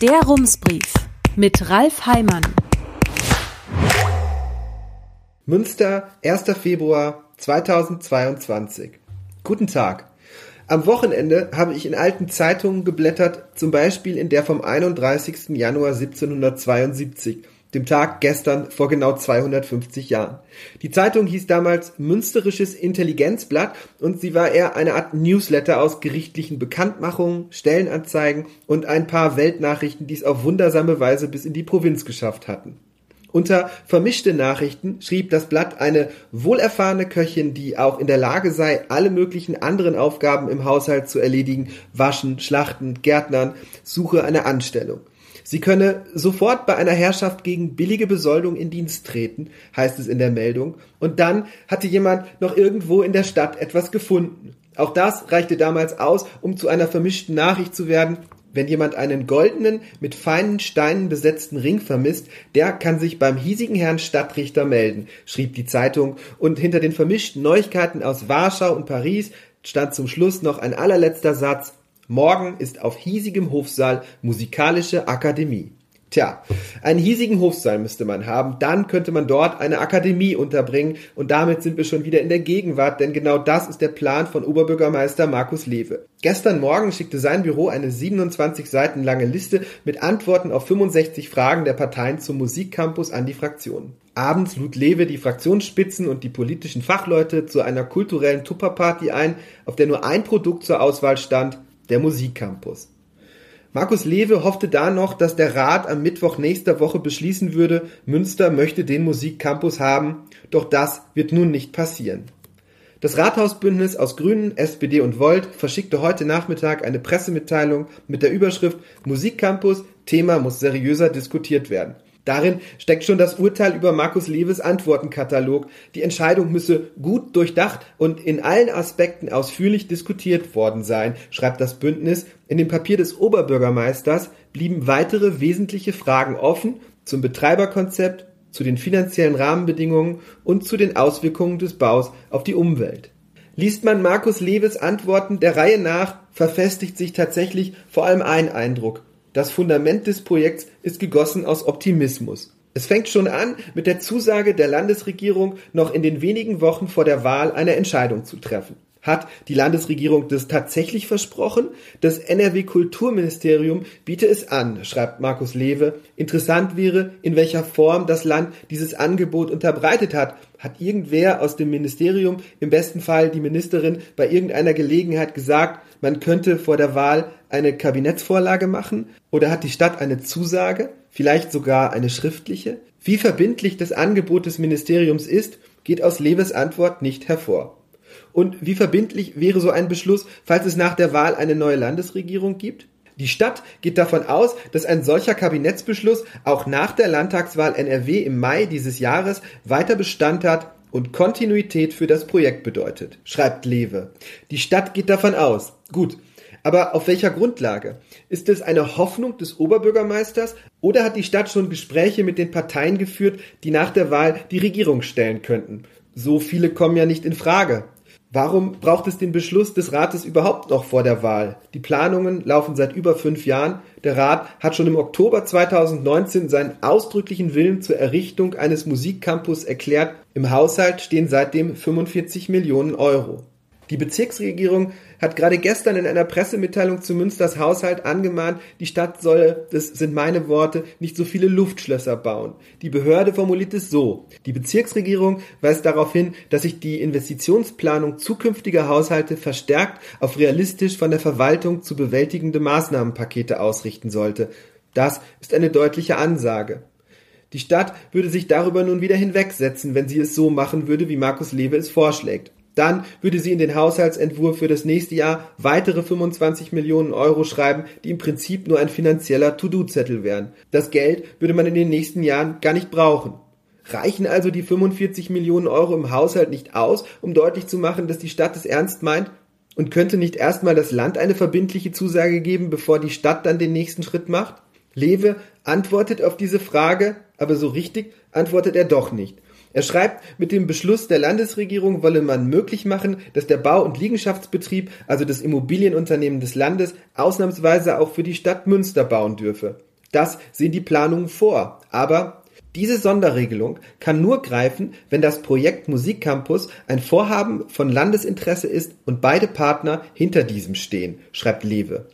Der Rumsbrief mit Ralf Heimann. Münster, 1. Februar 2022. Guten Tag. Am Wochenende habe ich in alten Zeitungen geblättert, zum Beispiel in der vom 31. Januar 1772 dem Tag gestern vor genau 250 Jahren. Die Zeitung hieß damals Münsterisches Intelligenzblatt und sie war eher eine Art Newsletter aus gerichtlichen Bekanntmachungen, Stellenanzeigen und ein paar Weltnachrichten, die es auf wundersame Weise bis in die Provinz geschafft hatten. Unter vermischte Nachrichten schrieb das Blatt eine wohlerfahrene Köchin, die auch in der Lage sei, alle möglichen anderen Aufgaben im Haushalt zu erledigen, waschen, schlachten, Gärtnern, suche eine Anstellung. Sie könne sofort bei einer Herrschaft gegen billige Besoldung in Dienst treten, heißt es in der Meldung, und dann hatte jemand noch irgendwo in der Stadt etwas gefunden. Auch das reichte damals aus, um zu einer vermischten Nachricht zu werden. Wenn jemand einen goldenen, mit feinen Steinen besetzten Ring vermisst, der kann sich beim hiesigen Herrn Stadtrichter melden, schrieb die Zeitung, und hinter den vermischten Neuigkeiten aus Warschau und Paris stand zum Schluss noch ein allerletzter Satz Morgen ist auf hiesigem Hofsaal Musikalische Akademie. Tja, einen hiesigen Hofsaal müsste man haben, dann könnte man dort eine Akademie unterbringen und damit sind wir schon wieder in der Gegenwart, denn genau das ist der Plan von Oberbürgermeister Markus Lewe. Gestern Morgen schickte sein Büro eine 27 Seiten lange Liste mit Antworten auf 65 Fragen der Parteien zum Musikcampus an die Fraktionen. Abends lud Lewe die Fraktionsspitzen und die politischen Fachleute zu einer kulturellen Tupperparty ein, auf der nur ein Produkt zur Auswahl stand, der Musikcampus. Markus Lewe hoffte da noch, dass der Rat am Mittwoch nächster Woche beschließen würde, Münster möchte den Musikcampus haben, doch das wird nun nicht passieren. Das Rathausbündnis aus Grünen, SPD und Volt verschickte heute Nachmittag eine Pressemitteilung mit der Überschrift Musikcampus, Thema muss seriöser diskutiert werden. Darin steckt schon das Urteil über Markus Lewes Antwortenkatalog. Die Entscheidung müsse gut durchdacht und in allen Aspekten ausführlich diskutiert worden sein, schreibt das Bündnis. In dem Papier des Oberbürgermeisters blieben weitere wesentliche Fragen offen zum Betreiberkonzept, zu den finanziellen Rahmenbedingungen und zu den Auswirkungen des Baus auf die Umwelt. Liest man Markus Lewes Antworten der Reihe nach, verfestigt sich tatsächlich vor allem ein Eindruck. Das Fundament des Projekts ist gegossen aus Optimismus. Es fängt schon an mit der Zusage der Landesregierung, noch in den wenigen Wochen vor der Wahl eine Entscheidung zu treffen. Hat die Landesregierung das tatsächlich versprochen? Das NRW Kulturministerium biete es an, schreibt Markus Lewe. Interessant wäre, in welcher Form das Land dieses Angebot unterbreitet hat. Hat irgendwer aus dem Ministerium, im besten Fall die Ministerin, bei irgendeiner Gelegenheit gesagt, man könnte vor der Wahl eine Kabinettsvorlage machen? Oder hat die Stadt eine Zusage? Vielleicht sogar eine schriftliche? Wie verbindlich das Angebot des Ministeriums ist, geht aus Lewes Antwort nicht hervor. Und wie verbindlich wäre so ein Beschluss, falls es nach der Wahl eine neue Landesregierung gibt? Die Stadt geht davon aus, dass ein solcher Kabinettsbeschluss auch nach der Landtagswahl NRW im Mai dieses Jahres weiter Bestand hat und Kontinuität für das Projekt bedeutet, schreibt Lewe. Die Stadt geht davon aus. Gut. Aber auf welcher Grundlage? Ist es eine Hoffnung des Oberbürgermeisters oder hat die Stadt schon Gespräche mit den Parteien geführt, die nach der Wahl die Regierung stellen könnten? So viele kommen ja nicht in Frage. Warum braucht es den Beschluss des Rates überhaupt noch vor der Wahl? Die Planungen laufen seit über fünf Jahren. Der Rat hat schon im Oktober 2019 seinen ausdrücklichen Willen zur Errichtung eines Musikcampus erklärt. Im Haushalt stehen seitdem 45 Millionen Euro. Die Bezirksregierung hat gerade gestern in einer Pressemitteilung zu Münsters Haushalt angemahnt, die Stadt solle, das sind meine Worte, nicht so viele Luftschlösser bauen. Die Behörde formuliert es so. Die Bezirksregierung weist darauf hin, dass sich die Investitionsplanung zukünftiger Haushalte verstärkt auf realistisch von der Verwaltung zu bewältigende Maßnahmenpakete ausrichten sollte. Das ist eine deutliche Ansage. Die Stadt würde sich darüber nun wieder hinwegsetzen, wenn sie es so machen würde, wie Markus Lewe es vorschlägt. Dann würde sie in den Haushaltsentwurf für das nächste Jahr weitere 25 Millionen Euro schreiben, die im Prinzip nur ein finanzieller To-Do-Zettel wären. Das Geld würde man in den nächsten Jahren gar nicht brauchen. Reichen also die 45 Millionen Euro im Haushalt nicht aus, um deutlich zu machen, dass die Stadt es ernst meint? Und könnte nicht erstmal das Land eine verbindliche Zusage geben, bevor die Stadt dann den nächsten Schritt macht? Lewe antwortet auf diese Frage, aber so richtig antwortet er doch nicht. Er schreibt, mit dem Beschluss der Landesregierung wolle man möglich machen, dass der Bau- und Liegenschaftsbetrieb, also das Immobilienunternehmen des Landes, ausnahmsweise auch für die Stadt Münster bauen dürfe. Das sehen die Planungen vor. Aber diese Sonderregelung kann nur greifen, wenn das Projekt Musikcampus ein Vorhaben von Landesinteresse ist und beide Partner hinter diesem stehen, schreibt Lewe.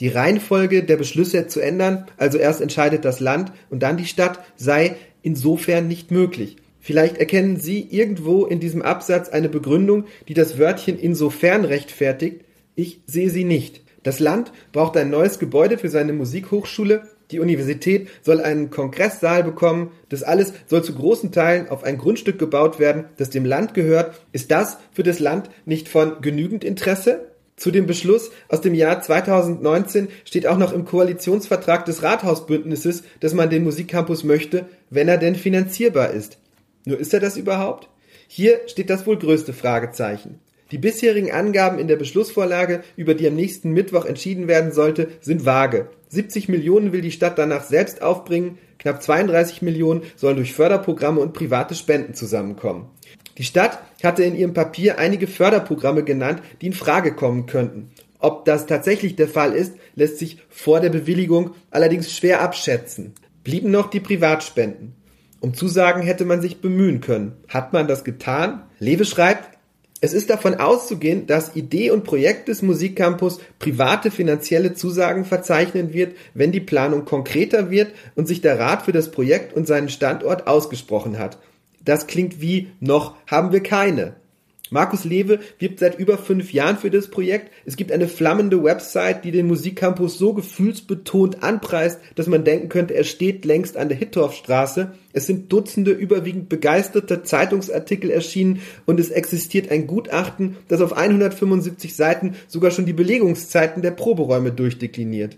Die Reihenfolge der Beschlüsse zu ändern, also erst entscheidet das Land und dann die Stadt, sei insofern nicht möglich. Vielleicht erkennen Sie irgendwo in diesem Absatz eine Begründung, die das Wörtchen insofern rechtfertigt. Ich sehe sie nicht. Das Land braucht ein neues Gebäude für seine Musikhochschule. Die Universität soll einen Kongresssaal bekommen. Das alles soll zu großen Teilen auf ein Grundstück gebaut werden, das dem Land gehört. Ist das für das Land nicht von genügend Interesse? Zu dem Beschluss aus dem Jahr 2019 steht auch noch im Koalitionsvertrag des Rathausbündnisses, dass man den Musikcampus möchte, wenn er denn finanzierbar ist. Nur ist er das überhaupt? Hier steht das wohl größte Fragezeichen. Die bisherigen Angaben in der Beschlussvorlage, über die am nächsten Mittwoch entschieden werden sollte, sind vage. 70 Millionen will die Stadt danach selbst aufbringen, knapp 32 Millionen sollen durch Förderprogramme und private Spenden zusammenkommen. Die Stadt hatte in ihrem Papier einige Förderprogramme genannt, die in Frage kommen könnten. Ob das tatsächlich der Fall ist, lässt sich vor der Bewilligung allerdings schwer abschätzen. Blieben noch die Privatspenden. Um Zusagen hätte man sich bemühen können. Hat man das getan? Lewe schreibt, es ist davon auszugehen, dass Idee und Projekt des Musikcampus private finanzielle Zusagen verzeichnen wird, wenn die Planung konkreter wird und sich der Rat für das Projekt und seinen Standort ausgesprochen hat. Das klingt wie noch haben wir keine. Markus Lewe wirbt seit über fünf Jahren für das Projekt. Es gibt eine flammende Website, die den Musikcampus so gefühlsbetont anpreist, dass man denken könnte, er steht längst an der Hittorfstraße. Es sind Dutzende überwiegend begeisterte Zeitungsartikel erschienen und es existiert ein Gutachten, das auf 175 Seiten sogar schon die Belegungszeiten der Proberäume durchdekliniert.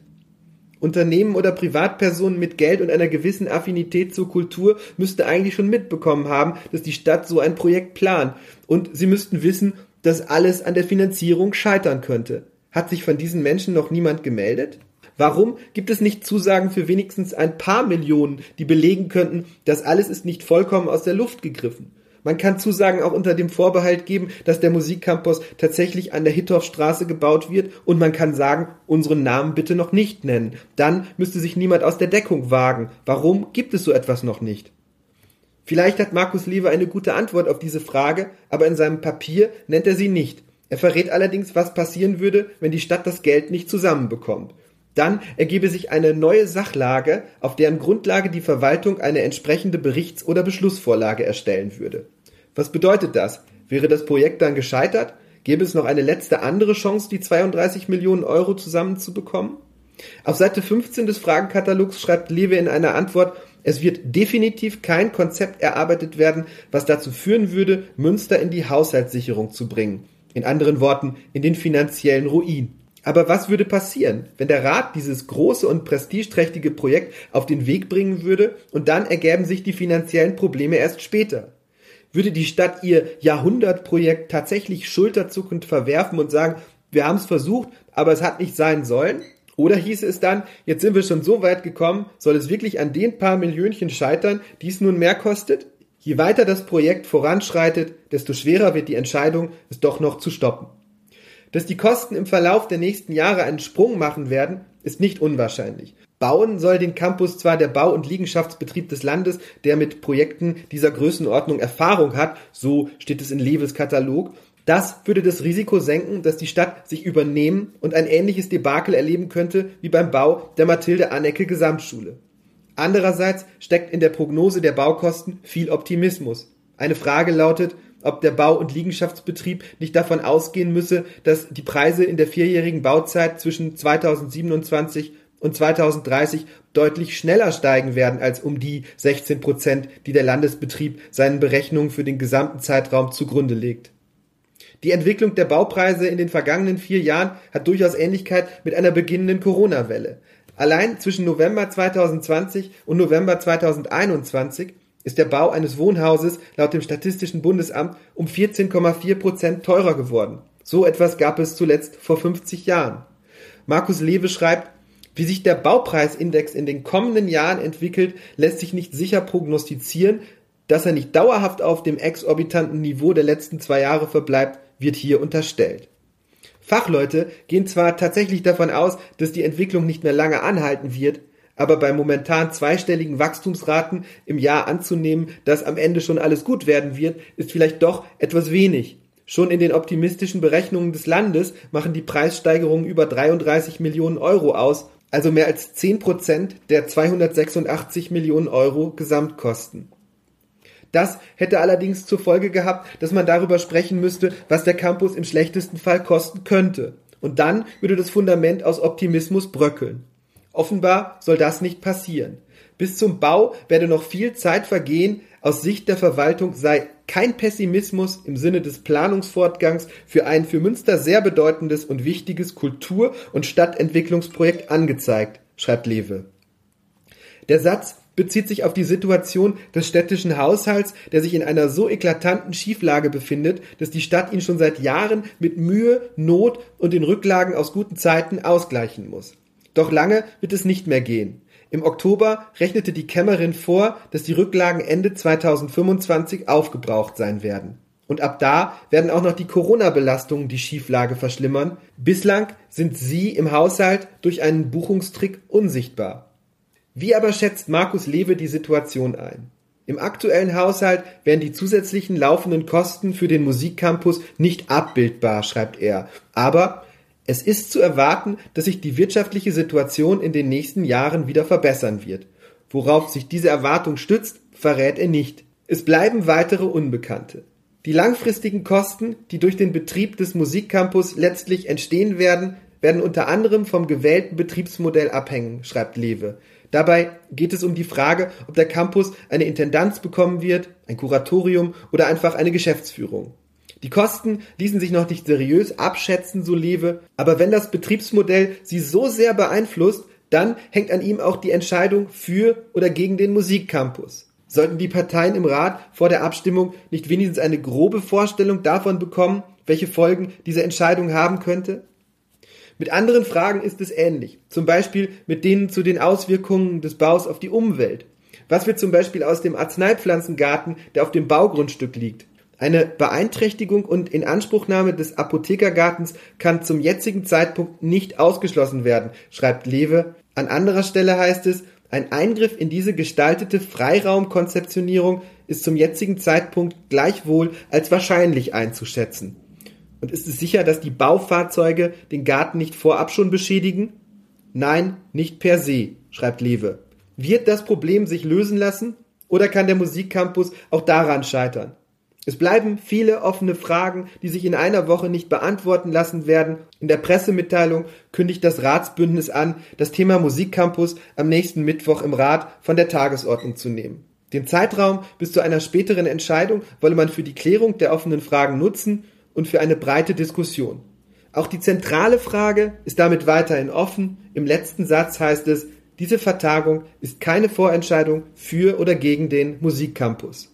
Unternehmen oder Privatpersonen mit Geld und einer gewissen Affinität zur Kultur müsste eigentlich schon mitbekommen haben, dass die Stadt so ein Projekt plant. Und sie müssten wissen, dass alles an der Finanzierung scheitern könnte. Hat sich von diesen Menschen noch niemand gemeldet? Warum gibt es nicht Zusagen für wenigstens ein paar Millionen, die belegen könnten, dass alles ist nicht vollkommen aus der Luft gegriffen? Man kann Zusagen auch unter dem Vorbehalt geben, dass der Musikcampus tatsächlich an der Hittorfstraße gebaut wird und man kann sagen, unseren Namen bitte noch nicht nennen. Dann müsste sich niemand aus der Deckung wagen. Warum gibt es so etwas noch nicht? Vielleicht hat Markus Lewe eine gute Antwort auf diese Frage, aber in seinem Papier nennt er sie nicht. Er verrät allerdings, was passieren würde, wenn die Stadt das Geld nicht zusammenbekommt. Dann ergebe sich eine neue Sachlage, auf deren Grundlage die Verwaltung eine entsprechende Berichts- oder Beschlussvorlage erstellen würde. Was bedeutet das? Wäre das Projekt dann gescheitert? Gäbe es noch eine letzte andere Chance, die 32 Millionen Euro zusammenzubekommen? Auf Seite 15 des Fragenkatalogs schreibt Lewe in einer Antwort, es wird definitiv kein Konzept erarbeitet werden, was dazu führen würde, Münster in die Haushaltssicherung zu bringen. In anderen Worten, in den finanziellen Ruin. Aber was würde passieren, wenn der Rat dieses große und prestigeträchtige Projekt auf den Weg bringen würde und dann ergäben sich die finanziellen Probleme erst später? Würde die Stadt ihr Jahrhundertprojekt tatsächlich schulterzuckend verwerfen und sagen, wir haben es versucht, aber es hat nicht sein sollen? Oder hieße es dann, jetzt sind wir schon so weit gekommen, soll es wirklich an den paar Millionchen scheitern, die es nun mehr kostet? Je weiter das Projekt voranschreitet, desto schwerer wird die Entscheidung, es doch noch zu stoppen. Dass die Kosten im Verlauf der nächsten Jahre einen Sprung machen werden, ist nicht unwahrscheinlich. Bauen soll den Campus zwar der Bau- und Liegenschaftsbetrieb des Landes, der mit Projekten dieser Größenordnung Erfahrung hat, so steht es in Lewes Katalog, das würde das Risiko senken, dass die Stadt sich übernehmen und ein ähnliches Debakel erleben könnte wie beim Bau der Mathilde Annecke Gesamtschule. Andererseits steckt in der Prognose der Baukosten viel Optimismus. Eine Frage lautet, ob der Bau- und Liegenschaftsbetrieb nicht davon ausgehen müsse, dass die Preise in der vierjährigen Bauzeit zwischen 2027 und 2030 deutlich schneller steigen werden als um die 16 Prozent, die der Landesbetrieb seinen Berechnungen für den gesamten Zeitraum zugrunde legt. Die Entwicklung der Baupreise in den vergangenen vier Jahren hat durchaus Ähnlichkeit mit einer beginnenden Corona-Welle. Allein zwischen November 2020 und November 2021 ist der Bau eines Wohnhauses laut dem Statistischen Bundesamt um 14,4 Prozent teurer geworden. So etwas gab es zuletzt vor 50 Jahren. Markus Lewe schreibt, wie sich der Baupreisindex in den kommenden Jahren entwickelt, lässt sich nicht sicher prognostizieren. Dass er nicht dauerhaft auf dem exorbitanten Niveau der letzten zwei Jahre verbleibt, wird hier unterstellt. Fachleute gehen zwar tatsächlich davon aus, dass die Entwicklung nicht mehr lange anhalten wird, Aber bei momentan zweistelligen Wachstumsraten im Jahr anzunehmen, dass am Ende schon alles gut werden wird, ist vielleicht doch etwas wenig. Schon in den optimistischen Berechnungen des Landes machen die Preissteigerungen über 33 Millionen Euro aus, also mehr als 10 Prozent der 286 Millionen Euro Gesamtkosten. Das hätte allerdings zur Folge gehabt, dass man darüber sprechen müsste, was der Campus im schlechtesten Fall kosten könnte. Und dann würde das Fundament aus Optimismus bröckeln. Offenbar soll das nicht passieren. Bis zum Bau werde noch viel Zeit vergehen. Aus Sicht der Verwaltung sei kein Pessimismus im Sinne des Planungsfortgangs für ein für Münster sehr bedeutendes und wichtiges Kultur- und Stadtentwicklungsprojekt angezeigt, schreibt Lewe. Der Satz bezieht sich auf die Situation des städtischen Haushalts, der sich in einer so eklatanten Schieflage befindet, dass die Stadt ihn schon seit Jahren mit Mühe, Not und den Rücklagen aus guten Zeiten ausgleichen muss. Doch lange wird es nicht mehr gehen. Im Oktober rechnete die Kämmerin vor, dass die Rücklagen Ende 2025 aufgebraucht sein werden. Und ab da werden auch noch die Corona-Belastungen die Schieflage verschlimmern. Bislang sind sie im Haushalt durch einen Buchungstrick unsichtbar. Wie aber schätzt Markus Lewe die Situation ein? Im aktuellen Haushalt wären die zusätzlichen laufenden Kosten für den Musikcampus nicht abbildbar, schreibt er. Aber es ist zu erwarten, dass sich die wirtschaftliche Situation in den nächsten Jahren wieder verbessern wird. Worauf sich diese Erwartung stützt, verrät er nicht. Es bleiben weitere Unbekannte. Die langfristigen Kosten, die durch den Betrieb des Musikcampus letztlich entstehen werden, werden unter anderem vom gewählten Betriebsmodell abhängen, schreibt Lewe. Dabei geht es um die Frage, ob der Campus eine Intendanz bekommen wird, ein Kuratorium oder einfach eine Geschäftsführung. Die Kosten ließen sich noch nicht seriös abschätzen, so Lewe, aber wenn das Betriebsmodell sie so sehr beeinflusst, dann hängt an ihm auch die Entscheidung für oder gegen den Musikcampus. Sollten die Parteien im Rat vor der Abstimmung nicht wenigstens eine grobe Vorstellung davon bekommen, welche Folgen diese Entscheidung haben könnte? Mit anderen Fragen ist es ähnlich, zum Beispiel mit denen zu den Auswirkungen des Baus auf die Umwelt. Was wird zum Beispiel aus dem Arzneipflanzengarten, der auf dem Baugrundstück liegt? Eine Beeinträchtigung und Inanspruchnahme des Apothekergartens kann zum jetzigen Zeitpunkt nicht ausgeschlossen werden, schreibt Lewe. An anderer Stelle heißt es, ein Eingriff in diese gestaltete Freiraumkonzeptionierung ist zum jetzigen Zeitpunkt gleichwohl als wahrscheinlich einzuschätzen. Und ist es sicher, dass die Baufahrzeuge den Garten nicht vorab schon beschädigen? Nein, nicht per se, schreibt Lewe. Wird das Problem sich lösen lassen? Oder kann der Musikcampus auch daran scheitern? Es bleiben viele offene Fragen, die sich in einer Woche nicht beantworten lassen werden. In der Pressemitteilung kündigt das Ratsbündnis an, das Thema Musikcampus am nächsten Mittwoch im Rat von der Tagesordnung zu nehmen. Den Zeitraum bis zu einer späteren Entscheidung wolle man für die Klärung der offenen Fragen nutzen und für eine breite Diskussion. Auch die zentrale Frage ist damit weiterhin offen. Im letzten Satz heißt es, diese Vertagung ist keine Vorentscheidung für oder gegen den Musikcampus.